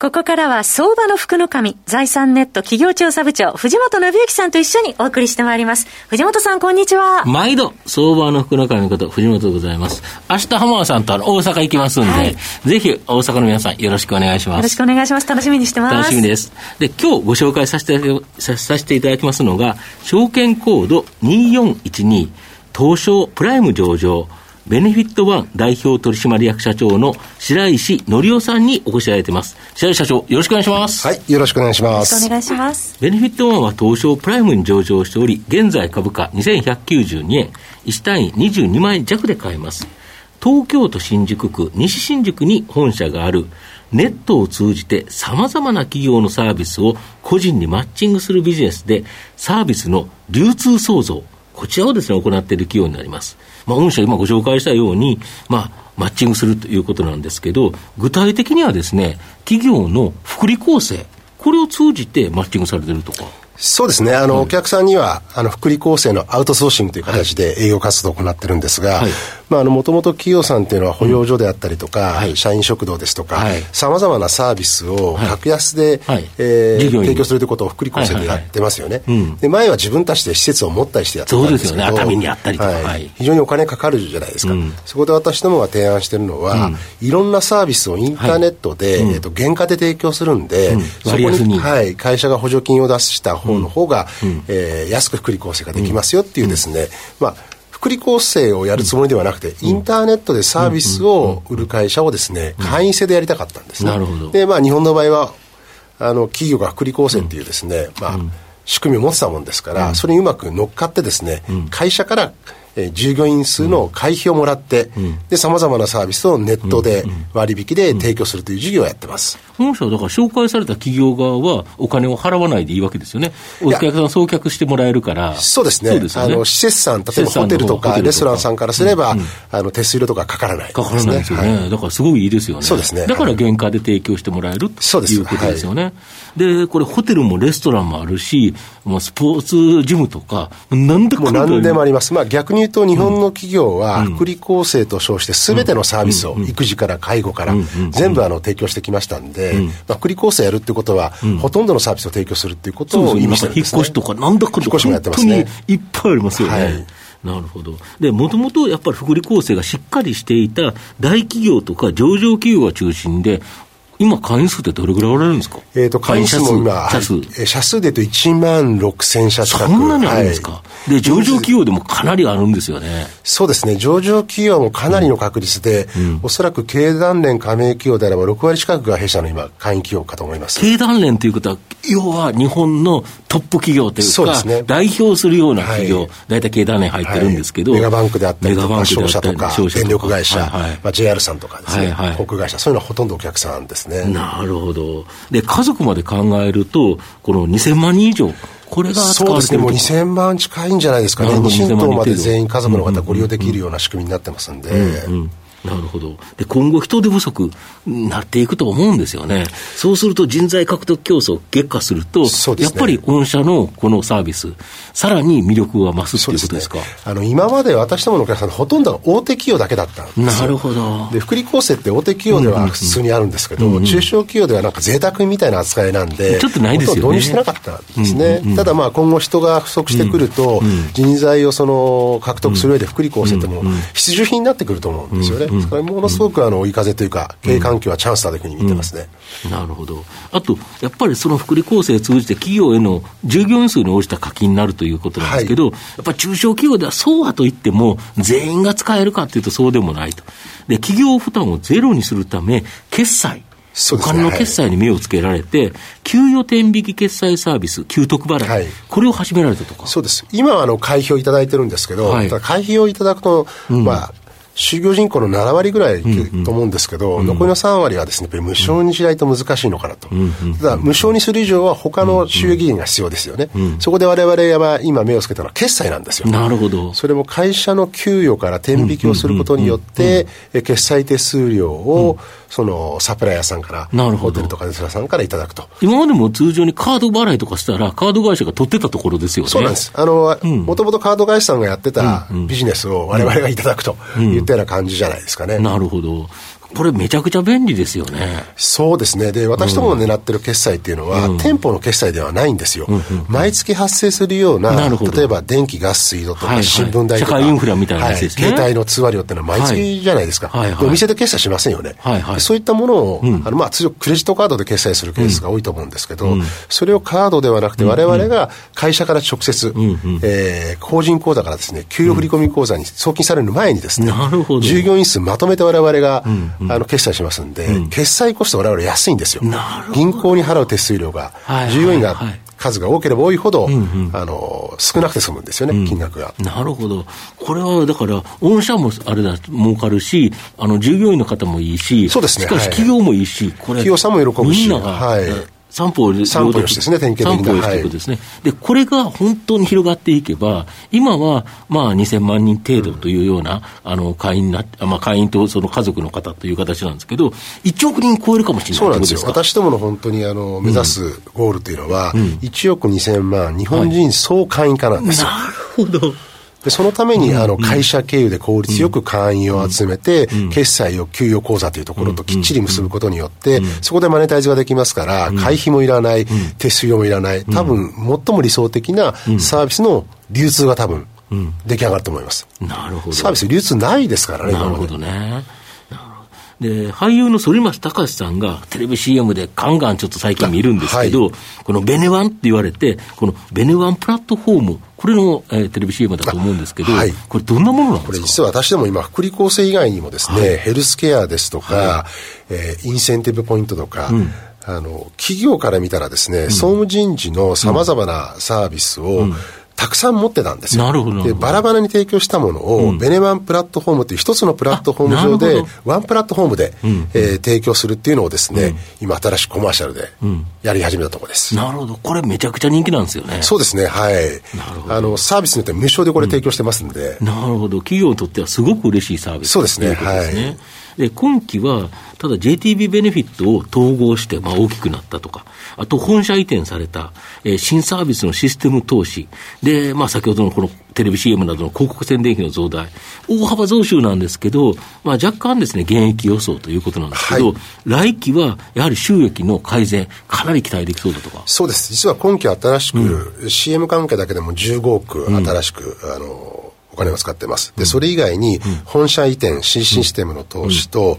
ここからは相場の福の神、財産ネット企業調査部長、藤本信之さんと一緒にお送りしてまいります。藤本さん、こんにちは。毎度、相場の福の神のこと、藤本でございます。明日浜田さんと大阪行きますんで、はい、ぜひ大阪の皆さんよろしくお願いします。よろしくお願いします。楽しみにしてます。楽しみです。で、今日ご紹介させて、させていただきますのが、証券コード2412、東証プライム上場、ベネフィットワン代表取締役社長の白石則夫さんにお越しいただいています。白石社長、よろしくお願いします。はい、よろしくお願いします。よろしくお願いします。ベネフィットワンは東証プライムに上場しており、現在株価2192円、1単位22万円弱で買えます。東京都新宿区、西新宿に本社がある、ネットを通じて様々な企業のサービスを個人にマッチングするビジネスで、サービスの流通創造、こちらをですね、行っている企業になります。まあ、御社今ご紹介したように、まあ、マッチングするということなんですけど、具体的にはですね、企業の福利厚生、これを通じてマッチングされてるとか。そうですね。あの、お客さんには、あの、福利厚生のアウトソーシングという形で営業活動を行ってるんですが、はい、もともと企業さんっていうのは保養所であったりとか、はい、社員食堂ですとか、さまざまなサービスを格安で、はい、えー、提供するということを福利厚生でやってますよね。で、前は自分たちで施設を持ったりしてやってたんですけど、ね。熱海にあったりとか、はい。非常にお金かかるじゃないですか。うん、そこで私どもが提案してるのは、うん、いろんなサービスをインターネットで、えっ、と、原価で提供するんで、そこに、はい、会社が補助金を出した方の方が、えー、安く福利厚生ができますよっていうですね、まあ、福利厚生をやるつもりではなくて、インターネットでサービスを売る会社をですね、会員制でやりたかったんですね。で、まあ、日本の場合は、あの、企業が福利厚生っていうですね、まあ、仕組みを持ってたもんですから、それにうまく乗っかってですね、会社からえー、従業員数の会費をもらって、さまざまなサービスをネットで割引で提供するという事業をやってます。本社はだから紹介された企業側はお金を払わないでいいわけですよね。お客さん送客してもらえるから。そうですね。すねあの、施設さん、例えばホテルとかレストランさんからすれば、うんうん、あの、手数料とかかからない、ね、かからないですよね、はい。だからすごいいいですよね。そうですね。だから原価で提供してもらえるということですよね。はいで、これ、ホテルもレストランもあるし、まあ、スポーツジムとか、なんでも何でもあります、まあ、逆に言うと、日本の企業は、福利厚生と称して、すべてのサービスを、育児から介護から、全部あの提供してきましたんで、まあ、福利厚生やるってことは、ほとんどのサービスを提供するっていうことを意味してるんですね。引っ越しとか、なんだか引っ越しもやってますね。いっぱいありますよね。はい。なるほど。で、もともとやっぱり福利厚生がしっかりしていた大企業とか上場企業が中心で、今、会員数ってどれぐらいおられるんですか？えっ、ー、と、会員数も今、社数、はい、社数でと1万6000社近く。そんなにあるんですか、はい、で、上場企業でもかなりあるんですよね。そうですね。上場企業もかなりの確率で、うん、おそらく経団連加盟企業であれば6割近くが弊社の今、会員企業かと思います。経団連ということは、要は日本のトップ企業というか、そうですね、代表するような企業、大、体、経団連入ってるんですけど、メガバンクであったりとか、商社とか、電力会社、はいはい、まあ、JR さんとかですね、はいはい、航空会社、そういうのはほとんどお客さんですね。なるほど。で、家族まで考えると、この2000万人以上、これがそうですね、もう2000万近いんじゃないですかね、2神道まで全員家族の方ご利用できるような仕組みになってますんで。うんうんなるほど。で、今後人手不足になっていくと思うんですよね。そうすると人材獲得競争激化すると、ね、やっぱり御社のこのサービス、さらに魅力が増すということですか？すね、あの、今まで私どものお客さんほとんどが大手企業だけだったんですなるほど。で、福利厚生って大手企業では普通にあるんですけど、うんうん、中小企業ではなんか贅沢みたいな扱いなんで、ちょっとないですよね。導入してなかったんですね。うんうん、ただまあ今後人が不足してくると、人材をその獲得する上で福利厚生っても必需品になってくると思うんですよね。それものすごくくあの追い風というか、経営環境はチャンスだというふうに見てますね、うん、なるほど、あと、やっぱりその福利厚生を通じて、企業への従業員数に応じた課金になるということなんですけど、はい、やっぱり中小企業ではそうはといっても、全員が使えるかというと、そうでもないと。で、企業負担をゼロにするため、決済、お金の決済に目をつけられて、はい、給与天引き決済サービス、給特払い、はい、これを始められたとか。そうです。今はあの会費をいただいてるんですけど、はい、会費をいただくと、うん、まあ、就業人口の7割ぐらいと思うんですけど、うんうん、残りの3割はですね、無償にしないと難しいのかなと。うんうん、ただ、無償にする以上は他の収益源が必要ですよね。うんうん、そこで我々は今目をつけたのは決済なんですよ。なるほど。それも会社の給与から転引きをすることによって、決済手数料を、そのサプライヤーさんから、なるほどホテルとかレスラさんからいただくと。今までも通常にカード払いとかしたら、カード会社が取ってたところですよね。そうなんです。あの、もともとカード会社さんがやってたビジネスを我々がいただくといったいな感じじゃないですかね。なるほど。これめちゃくちゃ便利ですよね。そうですね。で、私どもの狙ってる決済っていうのは、うん、店舗の決済ではないんですよ。うん。うん、毎月発生するような、な例えば電気、ガス、水道とか、新聞代とか、社会インフラみたいなやつですね、はい、携帯の通話料っていうのは毎月じゃないですか。はいはい、お店で決済しませんよね。はいはい、そういったものを、うん、あのまあ、通常クレジットカードで決済するケースが多いと思うんですけど、うん、それをカードではなくて、我々が会社から直接、うんうん、えー、法人口座からですね、給与振込口座に送金される前にですね、従業員数まとめて我々が、あの決済しますんで、うん、決済コスト我々安いんですよ。銀行に払う手数料が、従業員が数が多ければ多いほど、あの少なくて済むんですよね、うん、金額が。なるほど。これはだから、御社もあれだ、儲かるし、あの従業員の方もいいし、そうですね。しかし企業もいいし、これ、企業さんも喜ぶし、みんなが、はい三方三方ですね、典型的な。三方ですね、はい、で、これが本当に広がっていけば、今は、まあ、2000万人程度というような、あの、会員な、まあ、会員とその家族の方という形なんですけど、1億人超えるかもしれないそうなんですよ。私どもの本当に、あの、目指すゴールというのは、うん、1億2000万、日本人総会員化なんですよ。なるほど。で、そのために、あの、会社経由で効率よく会員を集めて、決済を給与口座というところときっちり結ぶことによって、そこでマネタイズができますから、会費もいらない、手数料もいらない、多分、最も理想的なサービスの流通が多分、出来上がると思います。なるほど。サービス流通ないですからね、なるほどね。で、俳優の反町隆史さんがテレビ CM でガンガンちょっと最近見るんですけど、はい、このベネワンって言われて、このベネワンプラットフォーム、これの、えー、テレビ CM だと思うんですけど、はい、これどんなものなんですか？これ実は私ども今、福利厚生以外にもですね、はい、ヘルスケアですとか、はい、えー、インセンティブポイントとか、うん。あの、企業から見たらですね、うん、総務人事のさまざまなサービスを、うんたくさん持ってたんですよ。なるほど。で、バラバラに提供したものを、ベネワンプラットフォームという一つのプラットフォーム上で、ワンプラットフォームで、うえ提供するっていうのをですね、今新しくコマーシャルでやり始めたところです。なるほど。これめちゃくちゃ人気なんですよね。そうですね。はい。あの、サービスによって無償でこれ提供してますんで。なるほど。企業にとってはすごく嬉しいサービスそうですね。はい。で、今期は、ただ JTB ベネフィットを統合して、まあ、大きくなったとか、あと本社移転された、えー、新サービスのシステム投資、で、まあ、先ほどのこのテレビ CM などの広告宣伝費の増大、大幅増収なんですけど、まあ、若干ですね、減益予想ということなんですけど、はい、来期はやはり収益の改善、かなり期待できそうだとか。そうです。実は今期新しく、うん、CM 関係だけでも15億新しく、うん、あの、お金を使ってます。で、それ以外に、本社移転、新システムの投資と、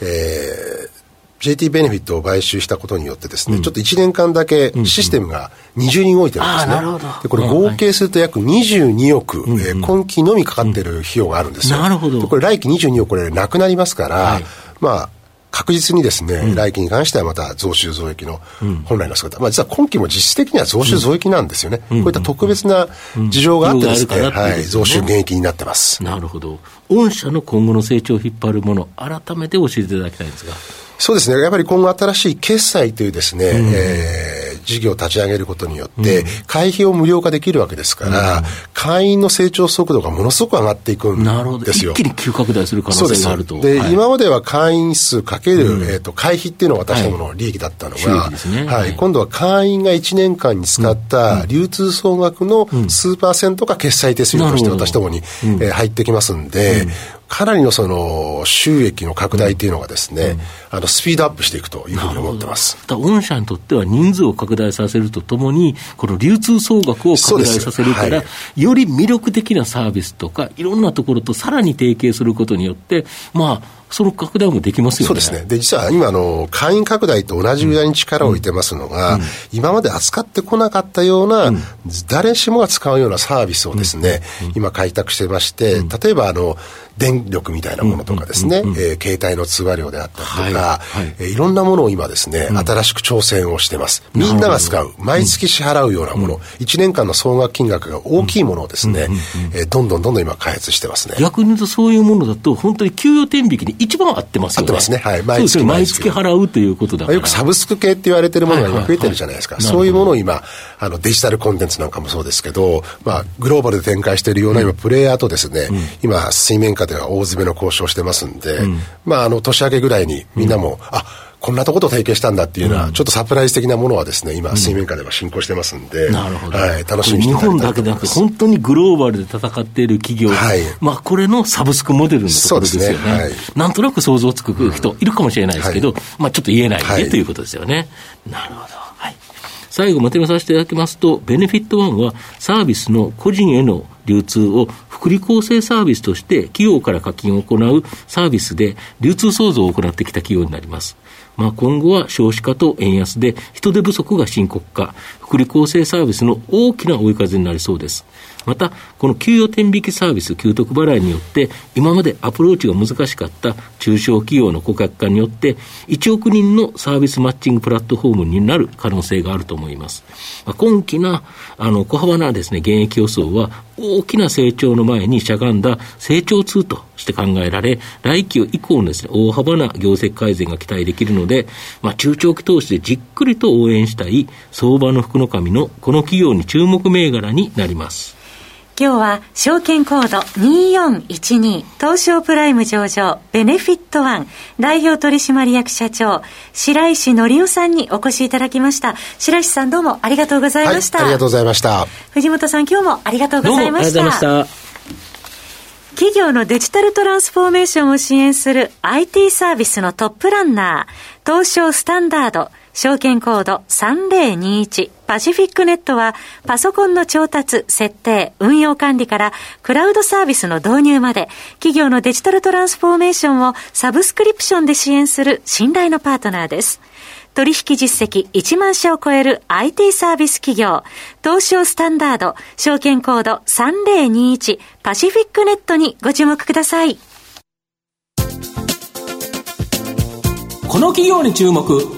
えー、JT ベネフィットを買収したことによってですね、うん、ちょっと1年間だけシステムが20人動いてるんですね。うんうん、でこれ合計すると約22億、うん、えー、今期のみかかってる費用があるんですよ。なるほど。これ来期22億これなくなりますから、はい、まあ、確実にですね、うん、来期に関してはまた増収増益の本来の姿、うん、まあ実は今期も実質的には増収増益なんですよね。うん、こういった特別な事情があってですね、はい、増収減益になってます。なるほど。御社の今後の成長を引っ張るもの、改めて教えていただきたいんですが。そうですね。やっぱり今後新しい決済というですね、うん、えー、事業を立ち上げることによって、会費を無料化できるわけですから、うん、会員の成長速度がものすごく上がっていくんですよ。一気に急拡大する可能性があると。で、はい、今までは会員数かける、うん、えっ、ー、と、会費っていうのが私どもの利益だったのが、はい、ね。はい、今度は会員が1年間に使った流通総額の数パーセントが決済手数料として私どもに、えー、入ってきますんで、かなりのその収益の拡大というのがですね、うん、あのスピードアップしていくというふうに思ってます。御社にとっては人数を拡大させるとともに、この流通総額を拡大させるから、はい、より魅力的なサービスとか、いろんなところとさらに提携することによって、まあ、その拡大もできますよね。そうですね。で、実は今、の、会員拡大と同じぐらいに力を置いてますのが、うん。うん、今まで扱ってこなかったような、うん、誰しもが使うようなサービスをですね、今開拓してまして、例えば、あの、電電力みたいなものとかですね、え携帯の通話料であったりとか、はい。はい。えー、いろんなものを今ですね、うん、新しく挑戦をしてます。みんなが使う、毎月支払うようなもの、うん、1年間の総額金額が大きいものをですね、えどん。どんどんどん今開発してますね。逆に言うとそういうものだと、本当に給与天引きに一番合ってますよね。合ってますね。はい。毎月毎月払うということだから。よくサブスク系って言われてるものが今増えてるじゃないですか。そういうものを今、あのデジタルコンテンツなんかもそうですけど、まあ、グローバルで展開しているような今、プレイヤーとですね、うん、今、水面下では大詰めの交渉してますんで、うん、まあ、あの、年明けぐらいにみんなも、うん、あ、こんなとこと提携したんだっていうような、ちょっとサプライズ的なものはですね、今、水面下では進行してますんで、なるほど。はい、楽しみにして日本だけでなくて、本当にグローバルで戦っている企業、はい、まあ、これのサブスクモデルのところですよね。ねはい、なんとなく想像つく人いるかもしれないですけど、まあ、ちょっと言えないで、ということですよね。なるほど。はい。最後まとめさせていただきますと、ベネフィットワンはサービスの個人への流通を福利厚生サービスとして企業から課金を行うサービスで流通創造を行ってきた企業になります。まあ、今後は少子化と円安で人手不足が深刻化、福利厚生サービスの大きな追い風になりそうです。また、この給与天引きサービス、給得払いによって、今までアプローチが難しかった中小企業の顧客化によって、1億人のサービスマッチングプラットフォームになる可能性があると思います。まあ、今期な、あの、小幅なですね、現役予想は、大きな成長の前にしゃがんだ成長痛として考えられ、来期以降のですね、大幅な業績改善が期待できるので、まあ、中長期投資でじっくりと応援したい相場の福の神のこの企業に注目銘柄になります。今日は証券コード2412東証プライム上場ベネフィットワン代表取締役社長白石則夫さんにお越しいただきました。白石さんどうもありがとうございました、はい、ありがとうございました。藤本さん今日もありがとうございました。企業のデジタルトランスフォーメーションを支援する IT サービスのトップランナー東証スタンダード証券コード3021パシフィックネットはパソコンの調達、設定、運用管理からクラウドサービスの導入まで企業のデジタルトランスフォーメーションをサブスクリプションで支援する信頼のパートナーです。取引実績1万社を超える IT サービス企業、東証スタンダード、証券コード3021パシフィックネットにご注目ください。この企業に注目